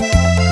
Música